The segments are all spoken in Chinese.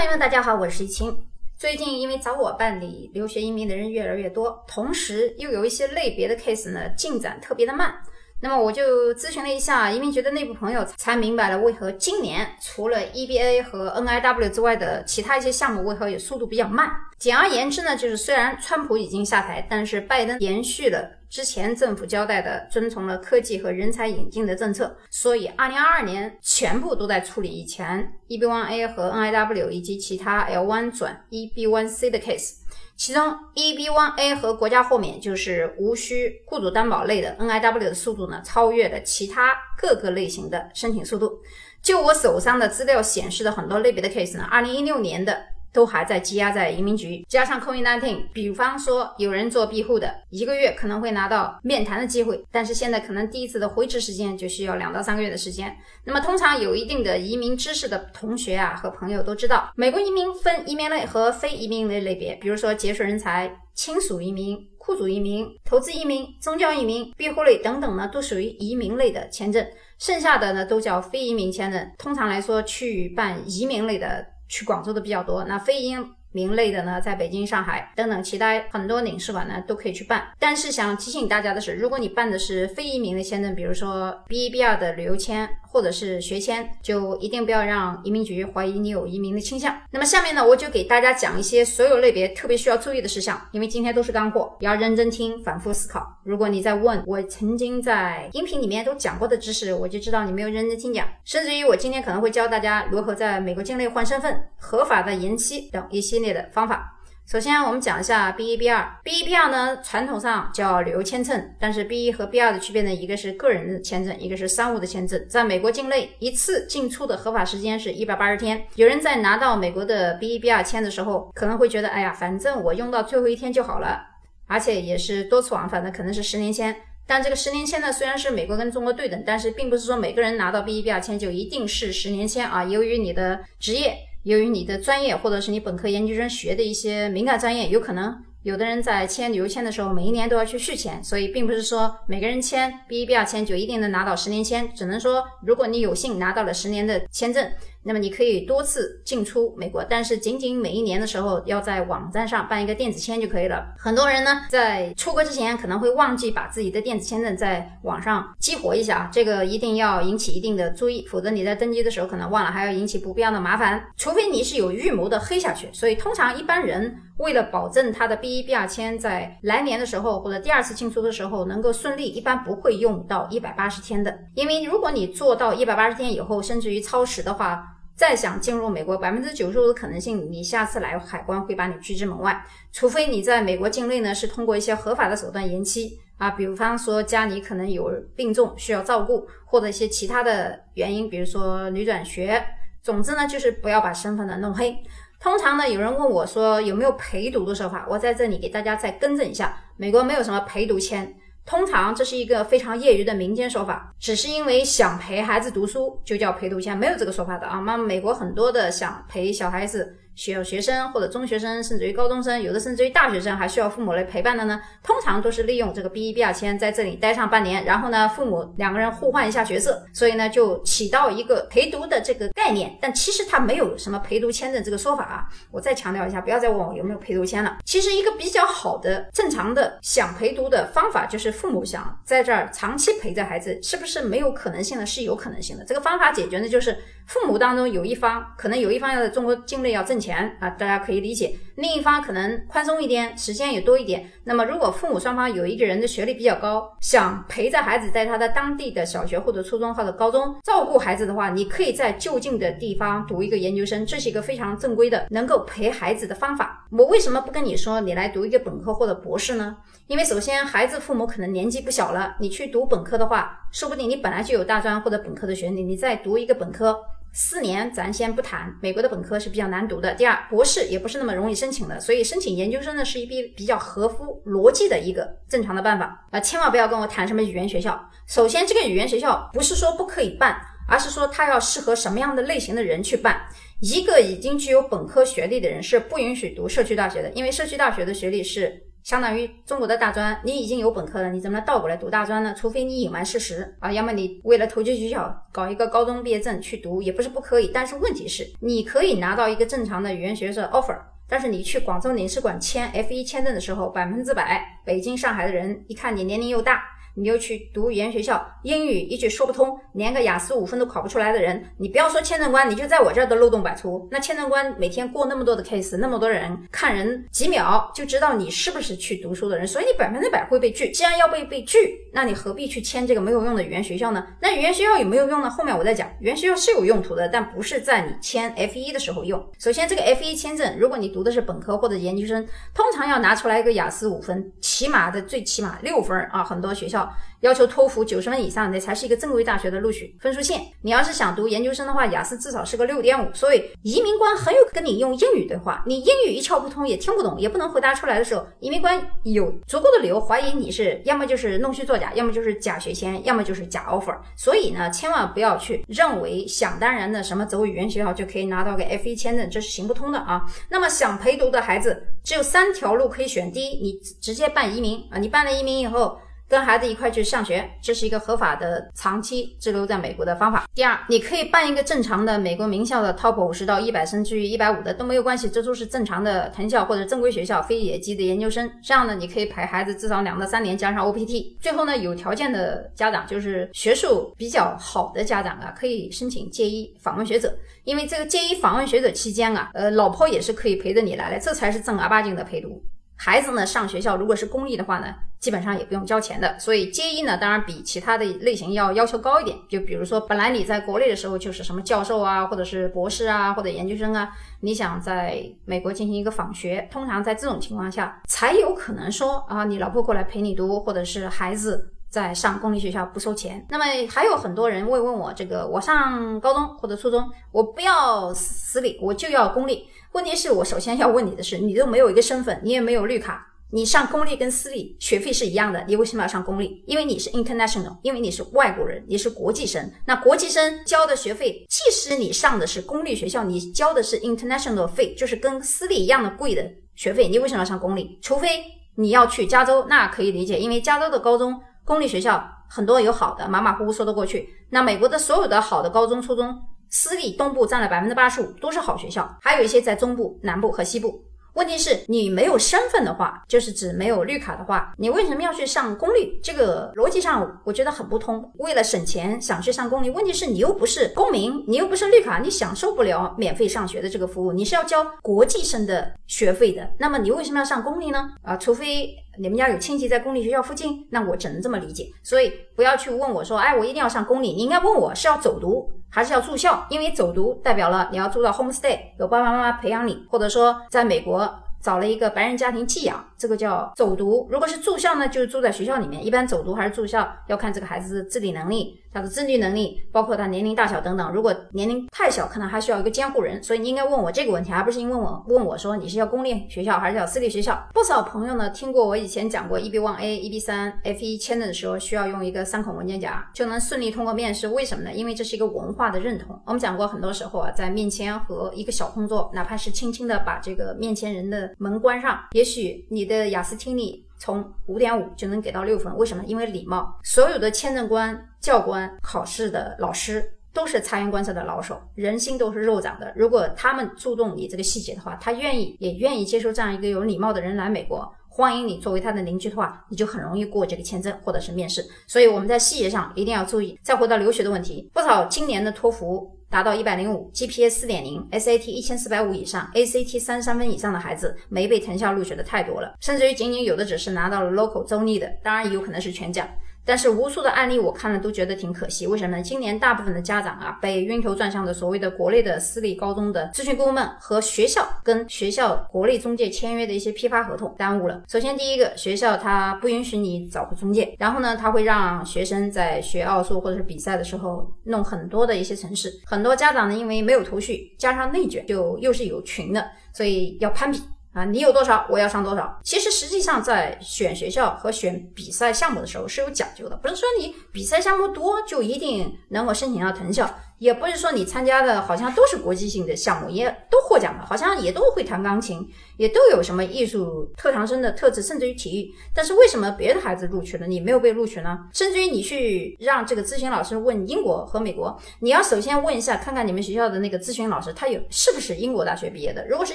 朋友们，大家好，我是一清。最近因为找我办理留学移民的人越来越多，同时又有一些类别的 case 呢进展特别的慢。那么我就咨询了一下移民局的内部朋友，才明白了为何今年除了 EBA 和 NIW 之外的其他一些项目为何也速度比较慢。简而言之呢，就是虽然川普已经下台，但是拜登延续了之前政府交代的，遵从了科技和人才引进的政策，所以2022年全部都在处理以前 EB1A 和 NIW 以及其他 L1 转 EB1C 的 case。其中，EB1A 和国家豁免就是无需雇主担保类的 NIW 的速度呢，超越了其他各个类型的申请速度。就我手上的资料显示的很多类别的 case 呢，2016年的。都还在积压在移民局，加上 COVID-19，比方说有人做庇护的，一个月可能会拿到面谈的机会，但是现在可能第一次的回执时间就需要两到三个月的时间。那么通常有一定的移民知识的同学啊和朋友都知道，美国移民分移民类和非移民类类别，比如说杰出人才、亲属移民、雇主移民、投资移民、宗教移民、庇护类等等呢，都属于移民类的签证，剩下的呢都叫非移民签证。通常来说，去办移民类的。去广州的比较多，那非移民类的呢，在北京、上海等等其他很多领事馆呢都可以去办。但是想提醒大家的是，如果你办的是非移民的签证，比如说 B 一 B 二的旅游签。或者是学签，就一定不要让移民局怀疑你有移民的倾向。那么下面呢，我就给大家讲一些所有类别特别需要注意的事项，因为今天都是干货，要认真听，反复思考。如果你在问我曾经在音频里面都讲过的知识，我就知道你没有认真听讲。甚至于我今天可能会教大家如何在美国境内换身份、合法的延期等一些系列的方法。首先，我们讲一下 B 一、B 二。B 一、B 二呢，传统上叫旅游签证，但是 B 一和 B 二的区别呢，一个是个人的签证，一个是商务的签证。在美国境内，一次进出的合法时间是一百八十天。有人在拿到美国的 B 一、B 二签的时候，可能会觉得，哎呀，反正我用到最后一天就好了，而且也是多次往返的，可能是十年签。但这个十年签呢，虽然是美国跟中国对等，但是并不是说每个人拿到 B 一、B 二签就一定是十年签啊。由于你的职业。由于你的专业或者是你本科研究生学的一些敏感专业，有可能有的人在签旅游签的时候，每一年都要去续签，所以并不是说每个人签 B 一 B 二签就一定能拿到十年签，只能说如果你有幸拿到了十年的签证。那么你可以多次进出美国，但是仅仅每一年的时候要在网站上办一个电子签就可以了。很多人呢在出国之前可能会忘记把自己的电子签证在网上激活一下，这个一定要引起一定的注意，否则你在登机的时候可能忘了，还要引起不必要的麻烦。除非你是有预谋的黑下去，所以通常一般人为了保证他的 B 一 B 二签在来年的时候或者第二次进出的时候能够顺利，一般不会用到一百八十天的，因为如果你做到一百八十天以后，甚至于超时的话。再想进入美国，百分之九十五的可能性，你下次来海关会把你拒之门外。除非你在美国境内呢，是通过一些合法的手段延期啊，比方说家里可能有病重需要照顾，或者一些其他的原因，比如说女转学。总之呢，就是不要把身份呢弄黑。通常呢，有人问我说有没有陪读的说法，我在这里给大家再更正一下，美国没有什么陪读签。通常这是一个非常业余的民间说法，只是因为想陪孩子读书就叫陪读签，没有这个说法的啊。那美国很多的想陪小孩子。小学生或者中学生，甚至于高中生，有的甚至于大学生，还需要父母来陪伴的呢。通常都是利用这个 B 一 B 二签在这里待上半年，然后呢，父母两个人互换一下角色，所以呢，就起到一个陪读的这个概念。但其实它没有什么陪读签证这个说法啊。我再强调一下，不要再问我有没有陪读签了。其实一个比较好的正常的想陪读的方法，就是父母想在这儿长期陪着孩子，是不是没有可能性的？是有可能性的。这个方法解决的就是父母当中有一方可能有一方要在中国境内要挣钱。啊，大家可以理解。另一方可能宽松一点，时间也多一点。那么，如果父母双方有一个人的学历比较高，想陪着孩子在他的当地的小学或者初中或者高中照顾孩子的话，你可以在就近的地方读一个研究生，这是一个非常正规的能够陪孩子的方法。我为什么不跟你说你来读一个本科或者博士呢？因为首先孩子父母可能年纪不小了，你去读本科的话，说不定你本来就有大专或者本科的学历，你再读一个本科。四年咱先不谈，美国的本科是比较难读的。第二，博士也不是那么容易申请的，所以申请研究生呢是一笔比较合乎逻辑的一个正常的办法啊！千万不要跟我谈什么语言学校。首先，这个语言学校不是说不可以办，而是说它要适合什么样的类型的人去办。一个已经具有本科学历的人是不允许读社区大学的，因为社区大学的学历是相当于中国的大专，你已经有本科了，你怎么能倒过来读大专呢？除非你隐瞒事实啊，要么你为了投机取巧搞一个高中毕业证去读，也不是不可以。但是问题是，你可以拿到一个正常的语言学者 offer，但是你去广州领事馆签 F 一签证的时候，百分之百北京、上海的人一看你年龄又大。你又去读语言学校，英语一句说不通，连个雅思五分都考不出来的人，你不要说签证官，你就在我这儿都漏洞百出。那签证官每天过那么多的 case，那么多人看人几秒就知道你是不是去读书的人，所以你百分之百会被拒。既然要被被拒，那你何必去签这个没有用的语言学校呢？那语言学校有没有用呢？后面我再讲。语言学校是有用途的，但不是在你签 F 一的时候用。首先，这个 F 一签证，如果你读的是本科或者研究生，通常要拿出来一个雅思五分，起码的最起码六分啊，很多学校。要求托福九十分以上，那才是一个正规大学的录取分数线。你要是想读研究生的话，雅思至少是个六点五。所以移民官很有跟你用英语对话，你英语一窍不通，也听不懂，也不能回答出来的时候，移民官有足够的理由怀疑你是要么就是弄虚作假，要么就是假学签，要么就是假 offer。所以呢，千万不要去认为想当然的什么走语言学校就可以拿到个 F 一签证，这是行不通的啊。那么想陪读的孩子只有三条路可以选：第一，你直接办移民啊，你办了移民以后。跟孩子一块去上学，这是一个合法的长期滞留在美国的方法。第二，你可以办一个正常的美国名校的 Top 五十到一百，甚至于一百五的都没有关系，这都是正常的藤校或者正规学校非野鸡的研究生。这样呢，你可以陪孩子至少两到三年，加上 OPT。最后呢，有条件的家长，就是学术比较好的家长啊，可以申请借一访问学者，因为这个借一访问学者期间啊，呃，老婆也是可以陪着你来的，这才是正儿八经的陪读。孩子呢上学校，如果是公立的话呢，基本上也不用交钱的。所以接一呢，当然比其他的类型要要求高一点。就比如说，本来你在国内的时候就是什么教授啊，或者是博士啊，或者研究生啊，你想在美国进行一个访学，通常在这种情况下才有可能说啊，你老婆过来陪你读，或者是孩子在上公立学校不收钱。那么还有很多人会问我，这个我上高中或者初中，我不要私立，我就要公立。问题是我首先要问你的是，你都没有一个身份，你也没有绿卡，你上公立跟私立学费是一样的，你为什么要上公立？因为你是 international，因为你是外国人，你是国际生。那国际生交的学费，即使你上的是公立学校，你交的是 international 费，就是跟私立一样的贵的学费，你为什么要上公立？除非你要去加州，那可以理解，因为加州的高中公立学校很多有好的，马马虎虎说得过去。那美国的所有的好的高中、初中。私立东部占了百分之八十五，都是好学校，还有一些在中部、南部和西部。问题是你没有身份的话，就是指没有绿卡的话，你为什么要去上公立？这个逻辑上我觉得很不通。为了省钱想去上公立，问题是你又不是公民，你又不是绿卡，你享受不了免费上学的这个服务，你是要交国际生的学费的。那么你为什么要上公立呢？啊，除非你们家有亲戚在公立学校附近，那我只能这么理解。所以不要去问我说，哎，我一定要上公立。你应该问我是要走读还是要住校，因为走读代表了你要住到 home stay，有爸爸妈妈培养你，或者说在美国。找了一个白人家庭寄养，这个叫走读。如果是住校呢，就是住在学校里面。一般走读还是住校，要看这个孩子的自理能力。他的自律能力，包括他年龄大小等等。如果年龄太小，可能还需要一个监护人。所以你应该问我这个问题，而不是因为我问我说你是要公立学校还是要私立学校。不少朋友呢听过我以前讲过 EB one A、EB 三、F 一签证的时候，需要用一个三孔文件夹就能顺利通过面试。为什么呢？因为这是一个文化的认同。我们讲过很多时候啊，在面签和一个小动作，哪怕是轻轻的把这个面签人的门关上，也许你的雅思听力。从五点五就能给到六分，为什么？因为礼貌。所有的签证官、教官、考试的老师都是察言观色的老手，人心都是肉长的。如果他们注重你这个细节的话，他愿意也愿意接受这样一个有礼貌的人来美国，欢迎你作为他的邻居的话，你就很容易过这个签证或者是面试。所以我们在细节上一定要注意。再回到留学的问题，不少今年的托福。达到一百零五，GPA 四点零，SAT 一千四百五以上，ACT 三三分以上的孩子，没被藤校录取的太多了，甚至于仅仅有的只是拿到了 local 州立的，当然也有可能是全奖。但是无数的案例我看了都觉得挺可惜，为什么呢？今年大部分的家长啊，被晕头转向的所谓的国内的私立高中的咨询顾问和学校跟学校国内中介签约的一些批发合同耽误了。首先第一个，学校他不允许你找个中介，然后呢，他会让学生在学奥数或者是比赛的时候弄很多的一些程式，很多家长呢因为没有头绪，加上内卷，就又是有群的，所以要攀比。啊，你有多少，我要上多少。其实实际上在选学校和选比赛项目的时候是有讲究的，不是说你比赛项目多就一定能够申请到藤校。也不是说你参加的好像都是国际性的项目，也都获奖了，好像也都会弹钢琴，也都有什么艺术特长生的特质，甚至于体育。但是为什么别的孩子录取了，你没有被录取呢？甚至于你去让这个咨询老师问英国和美国，你要首先问一下，看看你们学校的那个咨询老师，他有是不是英国大学毕业的？如果是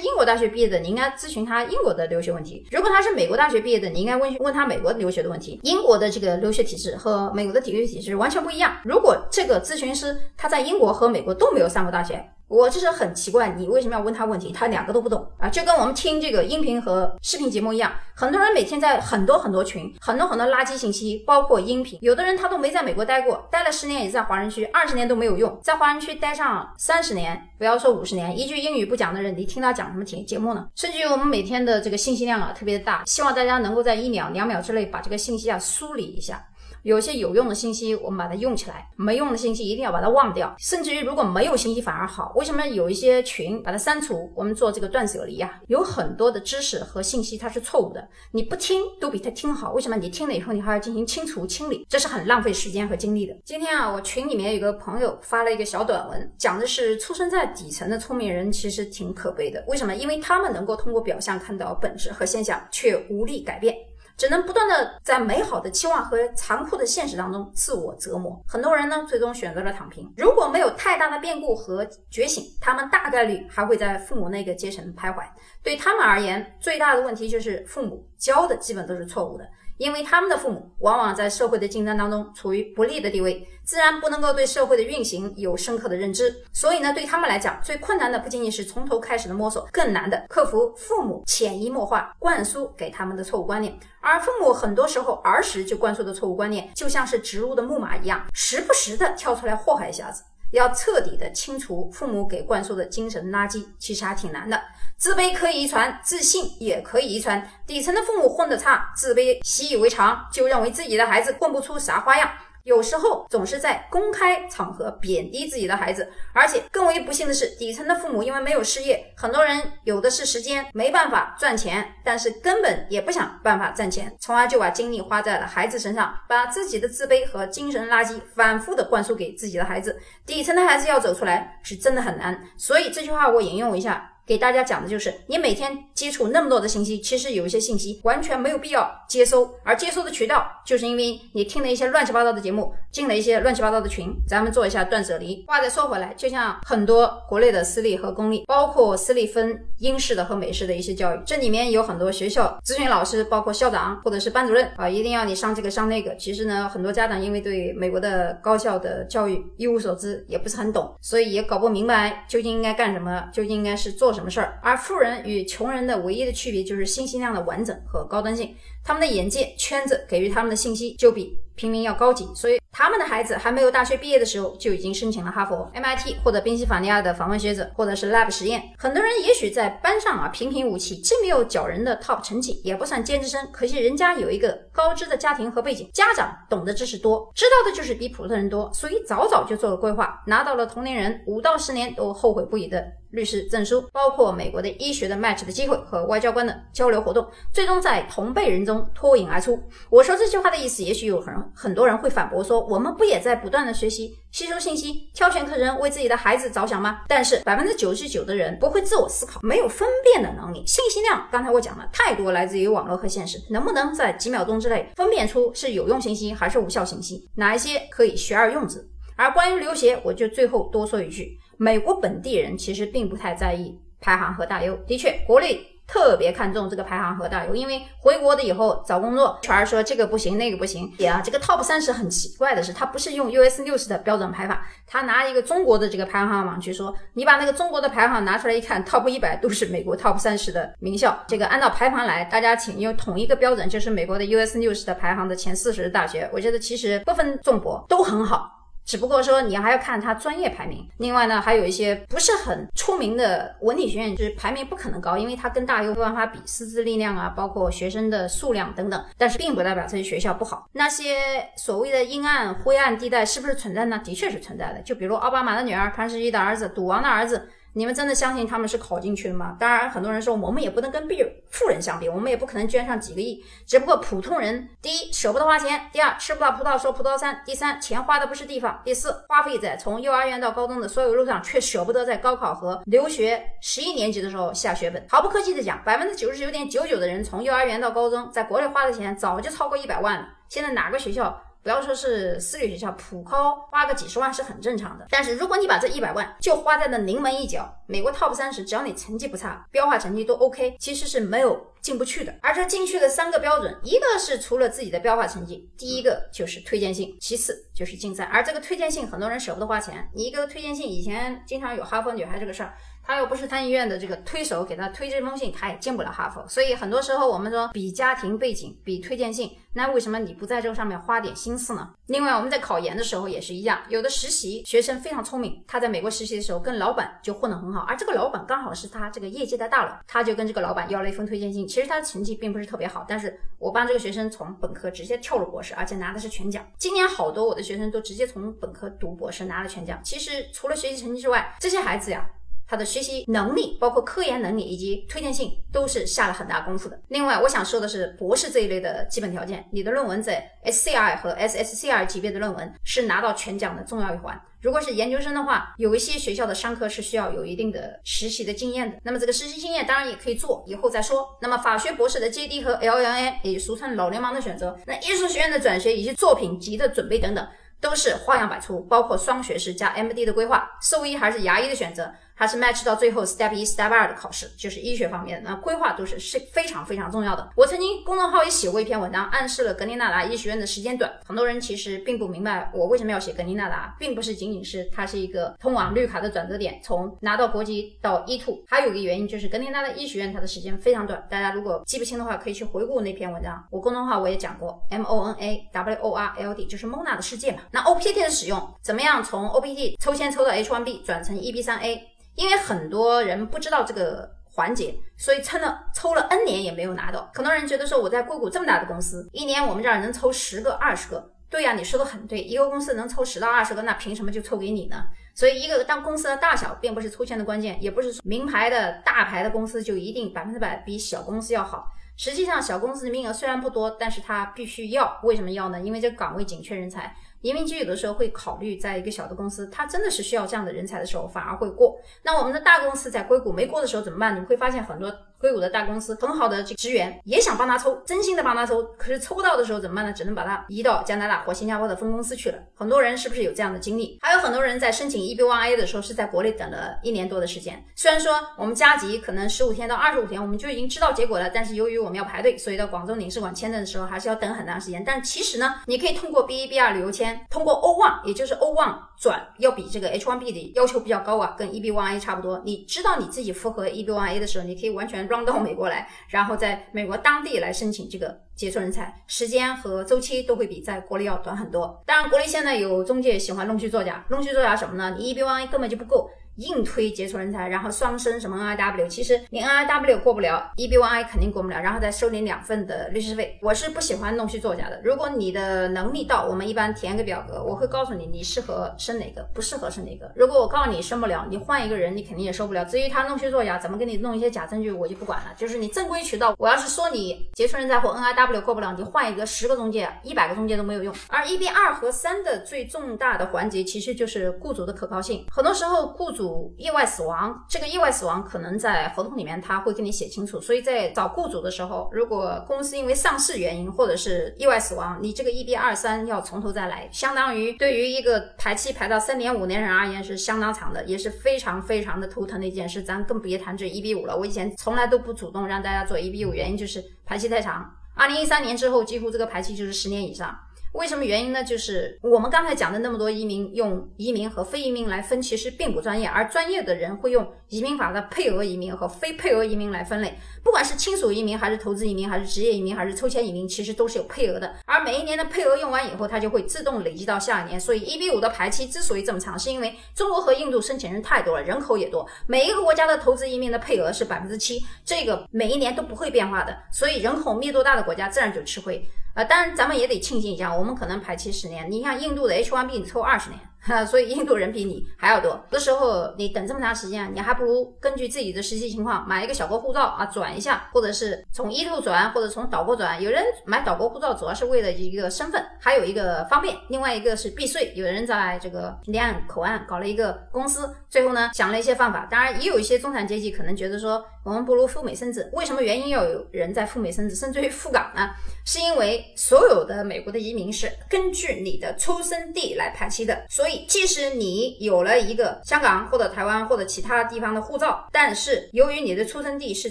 英国大学毕业的，你应该咨询他英国的留学问题；如果他是美国大学毕业的，你应该问问他美国留学的问题。英国的这个留学体制和美国的体育体制完全不一样。如果这个咨询师他在英国和美国都没有上过大学，我就是很奇怪，你为什么要问他问题？他两个都不懂啊，就跟我们听这个音频和视频节目一样。很多人每天在很多很多群，很多很多垃圾信息，包括音频。有的人他都没在美国待过，待了十年也在华人区，二十年都没有用，在华人区待上三十年，不要说五十年，一句英语不讲的人，你听他讲什么节节目呢？甚至于我们每天的这个信息量啊特别的大，希望大家能够在一秒、两秒之内把这个信息啊梳理一下。有些有用的信息，我们把它用起来；没用的信息，一定要把它忘掉。甚至于，如果没有信息反而好。为什么有一些群把它删除？我们做这个断舍离呀，有很多的知识和信息它是错误的，你不听都比他听好。为什么？你听了以后，你还要进行清除清理，这是很浪费时间和精力的。今天啊，我群里面有个朋友发了一个小短文，讲的是出生在底层的聪明人其实挺可悲的。为什么？因为他们能够通过表象看到本质和现象，却无力改变。只能不断的在美好的期望和残酷的现实当中自我折磨。很多人呢，最终选择了躺平。如果没有太大的变故和觉醒，他们大概率还会在父母那个阶层徘徊。对他们而言，最大的问题就是父母教的基本都是错误的。因为他们的父母往往在社会的竞争当中处于不利的地位，自然不能够对社会的运行有深刻的认知。所以呢，对他们来讲，最困难的不仅仅是从头开始的摸索，更难的克服父母潜移默化灌输给他们的错误观念。而父母很多时候儿时就灌输的错误观念，就像是植入的木马一样，时不时的跳出来祸害一下子。要彻底的清除父母给灌输的精神垃圾，其实还挺难的。自卑可以遗传，自信也可以遗传。底层的父母混得差，自卑习以为常，就认为自己的孩子混不出啥花样。有时候总是在公开场合贬低自己的孩子，而且更为不幸的是，底层的父母因为没有事业，很多人有的是时间，没办法赚钱，但是根本也不想办法赚钱，从而就把精力花在了孩子身上，把自己的自卑和精神垃圾反复的灌输给自己的孩子。底层的孩子要走出来是真的很难，所以这句话我引用一下。给大家讲的就是，你每天接触那么多的信息，其实有一些信息完全没有必要接收，而接收的渠道，就是因为你听了一些乱七八糟的节目，进了一些乱七八糟的群。咱们做一下断舍离。话再说回来，就像很多国内的私立和公立，包括私立分英式的和美式的一些教育，这里面有很多学校咨询老师，包括校长或者是班主任啊，一定要你上这个上那个。其实呢，很多家长因为对美国的高校的教育一无所知，也不是很懂，所以也搞不明白究竟应该干什么，究竟应该是做。什么事儿？而富人与穷人的唯一的区别就是信息量的完整和高端性，他们的眼界圈子给予他们的信息就比平民要高级，所以。他们的孩子还没有大学毕业的时候，就已经申请了哈佛、MIT 或者宾夕法尼亚的访问学者，或者是 lab 实验。很多人也许在班上啊平平无奇，既没有骄人的 top 成绩，也不算尖子生。可惜人家有一个高知的家庭和背景，家长懂得知识多，知道的就是比普通人多，所以早早就做了规划，拿到了同龄人五到十年都后悔不已的律师证书，包括美国的医学的 match 的机会和外交官的交流活动，最终在同辈人中脱颖而出。我说这句话的意思，也许有很很多人会反驳说，我们不也在。不断的学习、吸收信息、挑选课程，为自己的孩子着想吗？但是百分之九十九的人不会自我思考，没有分辨的能力。信息量，刚才我讲了太多，来自于网络和现实，能不能在几秒钟之内分辨出是有用信息还是无效信息？哪一些可以学而用之？而关于留学，我就最后多说一句：美国本地人其实并不太在意排行和大优。的确，国内。特别看重这个排行和大优，因为回国的以后找工作，全说这个不行那个不行。也啊，这个 top 三十很奇怪的是，他不是用 US 六十的标准排法，他拿一个中国的这个排行榜去说，你把那个中国的排行拿出来一看，top 一百都是美国 top 三十的名校。这个按照排行来，大家请用统一个标准，就是美国的 US 六十的排行的前四十的大学。我觉得其实不分重博都很好。只不过说你还要看它专业排名，另外呢，还有一些不是很出名的文理学院，就是排名不可能高，因为它跟大学没办法比师资力量啊，包括学生的数量等等。但是并不代表这些学校不好。那些所谓的阴暗灰暗地带是不是存在呢？的确是存在的。就比如奥巴马的女儿、潘石屹的儿子、赌王的儿子。你们真的相信他们是考进去的吗？当然，很多人说我们也不能跟比富人相比，我们也不可能捐上几个亿。只不过普通人，第一舍不得花钱，第二吃不到葡萄说葡萄酸，第三钱花的不是地方，第四花费在从幼儿园到高中的所有路上，却舍不得在高考和留学十一年级的时候下血本。毫不客气的讲，百分之九十九点九九的人从幼儿园到高中，在国内花的钱早就超过一百万了。现在哪个学校？不要说是私立学校，普高花个几十万是很正常的。但是如果你把这一百万就花在了临门一脚，美国 top 三十，只要你成绩不差，标化成绩都 OK，其实是没有进不去的。而这进去的三个标准，一个是除了自己的标化成绩，第一个就是推荐信，其次就是竞赛。而这个推荐信，很多人舍不得花钱。你一个推荐信，以前经常有哈佛女孩这个事儿。他又不是参议院的这个推手，给他推这封信，他也进不了哈佛。所以很多时候我们说比家庭背景，比推荐信，那为什么你不在这个上面花点心思呢？另外我们在考研的时候也是一样，有的实习学生非常聪明，他在美国实习的时候跟老板就混得很好，而这个老板刚好是他这个业界的大佬，他就跟这个老板要了一封推荐信。其实他的成绩并不是特别好，但是我帮这个学生从本科直接跳入博士，而且拿的是全奖。今年好多我的学生都直接从本科读博士拿了全奖。其实除了学习成绩之外，这些孩子呀。他的学习能力，包括科研能力以及推荐信，都是下了很大功夫的。另外，我想说的是，博士这一类的基本条件，你的论文在 SCI 和 SSCI 级别的论文是拿到全奖的重要一环。如果是研究生的话，有一些学校的商科是需要有一定的实习的经验的。那么这个实习经验当然也可以做，以后再说。那么法学博士的 JD 和 LLM，也俗称老流氓的选择，那艺术学院的转学以及作品集的准备等等。都是花样百出，包括双学士加 MD 的规划，兽医还是牙医的选择，还是 match 到最后 step 一、step 二的考试，就是医学方面那规划都是是非常非常重要的。我曾经公众号也写过一篇文章，暗示了格林纳达医学院的时间短。很多人其实并不明白我为什么要写格林纳达，并不是仅仅是它是一个通往绿卡的转折点，从拿到国籍到 E two，还有一个原因就是格林纳达医学院它的时间非常短。大家如果记不清的话，可以去回顾那篇文章。我公众号我也讲过，M O N A W O R L D 就是 Mona 的世界嘛。那 O P T 的使用怎么样？从 O P T 抽签抽到 H one B 转成 E B 三 A，因为很多人不知道这个环节，所以抽了抽了 N 年也没有拿到。很多人觉得说我在硅谷这么大的公司，一年我们这儿能抽十个、二十个。对呀，你说的很对，一个公司能抽十到二十个，那凭什么就抽给你呢？所以一个当公司的大小并不是抽签的关键，也不是名牌的大牌的公司就一定百分之百比小公司要好。实际上，小公司的名额虽然不多，但是它必须要。为什么要呢？因为这岗位紧缺人才。移民局有的时候会考虑，在一个小的公司，它真的是需要这样的人才的时候，反而会过。那我们的大公司在硅谷没过的时候怎么办？你会发现很多硅谷的大公司很好的这职员也想帮他抽，真心的帮他抽，可是抽不到的时候怎么办呢？只能把他移到加拿大或新加坡的分公司去了。很多人是不是有这样的经历？还有很多人在申请 EB1A 的时候是在国内等了一年多的时间。虽然说我们加急可能十五天到二十五天我们就已经知道结果了，但是由于我们要排队，所以到广州领事馆签证的时候还是要等很长时间。但其实呢，你可以通过 B1、B2 旅游签，通过 O1。也就是 O1 转要比这个 H1B 的要求比较高啊，跟 EB1A 差不多。你知道你自己符合 EB1A 的时候，你可以完全装到美国来，然后在美国当地来申请这个杰出人才，时间和周期都会比在国内要短很多。当然，国内现在有中介喜欢弄虚作假，弄虚作假什么呢？你 EB1A 根本就不够。硬推杰出人才，然后双升什么 NIW，其实你 NIW 过不了，EB1I 肯定过不了，然后再收你两份的律师费。我是不喜欢弄虚作假的。如果你的能力到，我们一般填个表格，我会告诉你你适合升哪个，不适合升哪个。如果我告诉你升不了，你换一个人，你肯定也受不了。至于他弄虚作假，怎么给你弄一些假证据，我就不管了。就是你正规渠道，我要是说你杰出人才或 NIW 过不了，你换一个十个中介，一百个中介都没有用。而 EB 二和三的最重大的环节，其实就是雇主的可靠性。很多时候雇主意外死。亡这个意外死亡可能在合同里面他会跟你写清楚，所以在找雇主的时候，如果公司因为上市原因或者是意外死亡，你这个一 B 二三要从头再来，相当于对于一个排期排到三点五年人而言是相当长的，也是非常非常的头疼的一件事。咱更别谈这一 B 五了，我以前从来都不主动让大家做一 B 五，原因就是排期太长。二零一三年之后，几乎这个排期就是十年以上。为什么原因呢？就是我们刚才讲的那么多移民，用移民和非移民来分，其实并不专业，而专业的人会用移民法的配额移民和非配额移民来分类。不管是亲属移民，还是投资移民，还是职业移民，还是抽签移民，其实都是有配额的。而每一年的配额用完以后，它就会自动累积到下一年。所以一比五的排期之所以这么长，是因为中国和印度申请人太多了，人口也多，每一个国家的投资移民的配额是百分之七，这个每一年都不会变化的。所以人口密度大的国家自然就吃亏。啊，当然咱们也得庆幸一下，我们可能排期十年。你像印度的 H1B，你凑二十年，哈，所以印度人比你还要多。有的时候你等这么长时间，你还不如根据自己的实际情况买一个小国护照啊，转一下，或者是从 e 兔转，或者从岛国转。有人买岛国护照主要是为了一个身份，还有一个方便，另外一个是避税。有人在这个离岸口岸搞了一个公司，最后呢想了一些方法。当然也有一些中产阶级可能觉得说，我们不如赴美生子。为什么原因要有人在赴美生子，甚至于赴港呢？是因为所有的美国的移民是根据你的出生地来排期的，所以即使你有了一个香港或者台湾或者其他地方的护照，但是由于你的出生地是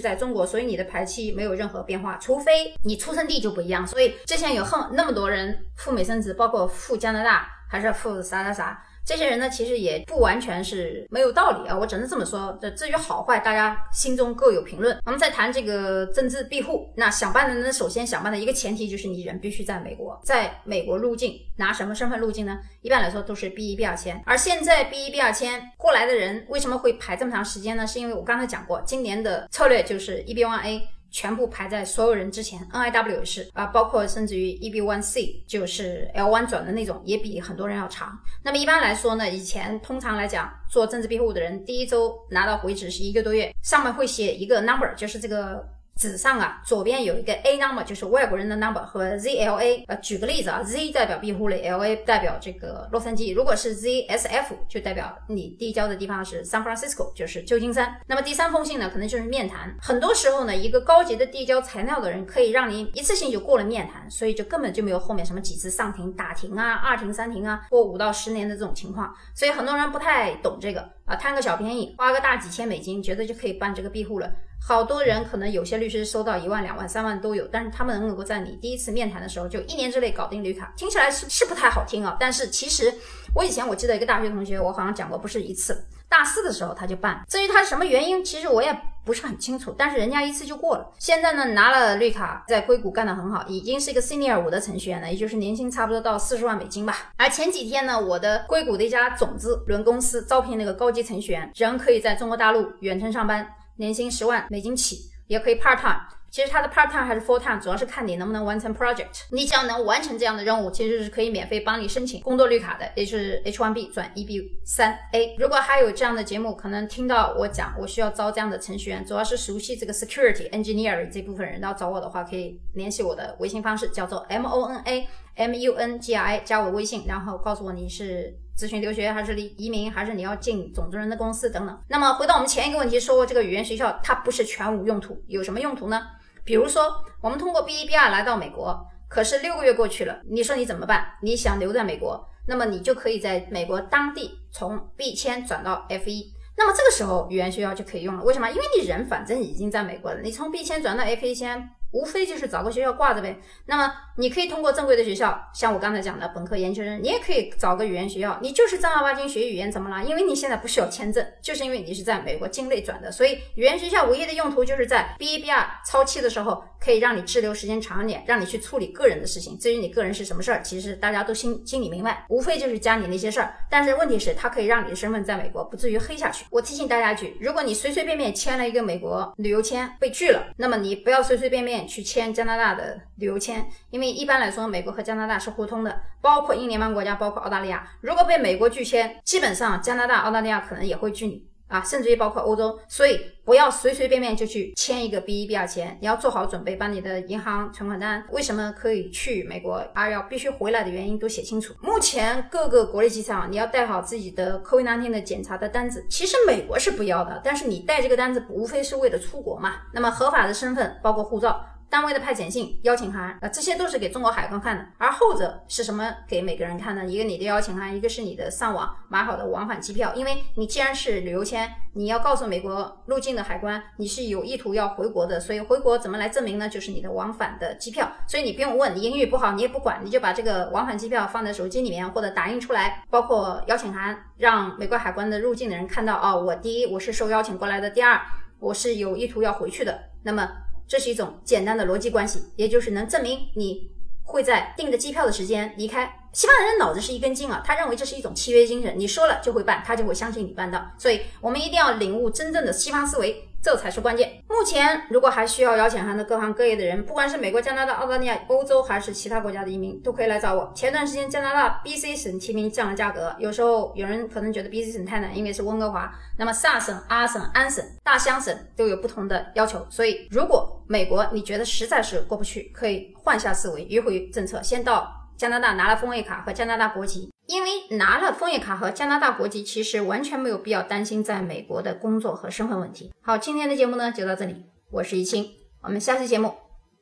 在中国，所以你的排期没有任何变化，除非你出生地就不一样。所以之前有很那么多人赴美生子，包括赴加拿大还是赴啥啥啥。这些人呢，其实也不完全是没有道理啊，我只能这么说。这至于好坏，大家心中各有评论。我们再谈这个政治庇护，那想办的呢，首先想办的一个前提就是你人必须在美国，在美国入境，拿什么身份入境呢？一般来说都是 B 一 B 二签。而现在 B 一 B 二签过来的人为什么会排这么长时间呢？是因为我刚才讲过，今年的策略就是 EB one A。全部排在所有人之前，N I W 也是啊，包括甚至于 E B one C 就是 L one 转的那种，也比很多人要长。那么一般来说呢，以前通常来讲，做政治庇护的人，第一周拿到回执是一个多月，上面会写一个 number，就是这个。纸上啊，左边有一个 A number，就是外国人的 number 和 ZLA。呃，举个例子啊，Z 代表庇护类，LA 代表这个洛杉矶。如果是 ZSF，就代表你递交的地方是 San Francisco，就是旧金山。那么第三封信呢，可能就是面谈。很多时候呢，一个高级的递交材料的人可以让你一次性就过了面谈，所以就根本就没有后面什么几次上庭、打庭啊、二庭、三庭啊，或五到十年的这种情况。所以很多人不太懂这个啊，贪个小便宜，花个大几千美金，觉得就可以办这个庇护了。好多人可能有些律师收到一万、两万、三万都有，但是他们能够在你第一次面谈的时候就一年之内搞定绿卡，听起来是是不太好听啊。但是其实我以前我记得一个大学同学，我好像讲过不是一次，大四的时候他就办。至于他什么原因，其实我也不是很清楚。但是人家一次就过了。现在呢拿了绿卡，在硅谷干得很好，已经是一个 senior 五的程序员了，也就是年薪差不多到四十万美金吧。而前几天呢，我的硅谷的一家种子轮公司招聘那个高级程序员，人可以在中国大陆远程上班，年薪十万美金起。也可以 part time，其实它的 part time 还是 full time，主要是看你能不能完成 project。你只要能完成这样的任务，其实是可以免费帮你申请工作绿卡的，也就是 H1B 转 EB 三 A。如果还有这样的节目，可能听到我讲我需要招这样的程序员，主要是熟悉这个 security engineering 这部分人要找我的话，可以联系我的微信方式，叫做 M O N A M U N G I，加我微信，然后告诉我你是。咨询留学还是离移民，还是你要进种子人的公司等等。那么回到我们前一个问题，说这个语言学校它不是全无用途，有什么用途呢？比如说我们通过 B 一 B 二来到美国，可是六个月过去了，你说你怎么办？你想留在美国，那么你就可以在美国当地从 B 签转到 F 一，那么这个时候语言学校就可以用了。为什么？因为你人反正已经在美国了，你从 B 签转到 F 一签。无非就是找个学校挂着呗。那么你可以通过正规的学校，像我刚才讲的本科、研究生，你也可以找个语言学校。你就是正儿八经学语言，怎么了？因为你现在不需要签证，就是因为你是在美国境内转的，所以语言学校唯一的用途就是在 B 一、B 二超期的时候，可以让你滞留时间长一点，让你去处理个人的事情。至于你个人是什么事儿，其实大家都心心里明白，无非就是家里那些事儿。但是问题是，它可以让你的身份在美国不至于黑下去。我提醒大家一句：如果你随随便便签了一个美国旅游签被拒了，那么你不要随随便便去签加拿。大的旅游签，因为一般来说，美国和加拿大是互通的，包括英联邦国家，包括澳大利亚。如果被美国拒签，基本上加拿大、澳大利亚可能也会拒你。啊，甚至于包括欧洲，所以不要随随便便就去签一个 B 一 B 二签，你要做好准备，把你的银行存款单，为什么可以去美国，而要必须回来的原因都写清楚。目前各个国内机场，你要带好自己的 COVID-19 的检查的单子，其实美国是不要的，但是你带这个单子无非是为了出国嘛。那么合法的身份包括护照。单位的派遣信、邀请函啊，这些都是给中国海关看的。而后者是什么？给每个人看的？一个你的邀请函，一个是你的上网买好的往返机票。因为你既然是旅游签，你要告诉美国入境的海关，你是有意图要回国的。所以回国怎么来证明呢？就是你的往返的机票。所以你不用问，你英语不好你也不管，你就把这个往返机票放在手机里面或者打印出来，包括邀请函，让美国海关的入境的人看到。哦，我第一我是受邀请过来的，第二我是有意图要回去的。那么。这是一种简单的逻辑关系，也就是能证明你会在订的机票的时间离开。西方人脑子是一根筋啊，他认为这是一种契约精神，你说了就会办，他就会相信你办到。所以我们一定要领悟真正的西方思维。这才是关键。目前，如果还需要邀请函的各行各业的人，不管是美国、加拿大、澳大利亚、欧洲还是其他国家的移民，都可以来找我。前段时间，加拿大 BC 省提名降了价格，有时候有人可能觉得 BC 省太难，因为是温哥华。那么萨省、阿省、安省、大乡省都有不同的要求，所以如果美国你觉得实在是过不去，可以换下思维，迂回政策，先到加拿大拿了枫叶卡和加拿大国籍。因为拿了枫叶卡和加拿大国籍，其实完全没有必要担心在美国的工作和身份问题。好，今天的节目呢就到这里，我是怡清，我们下期节目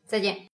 再见。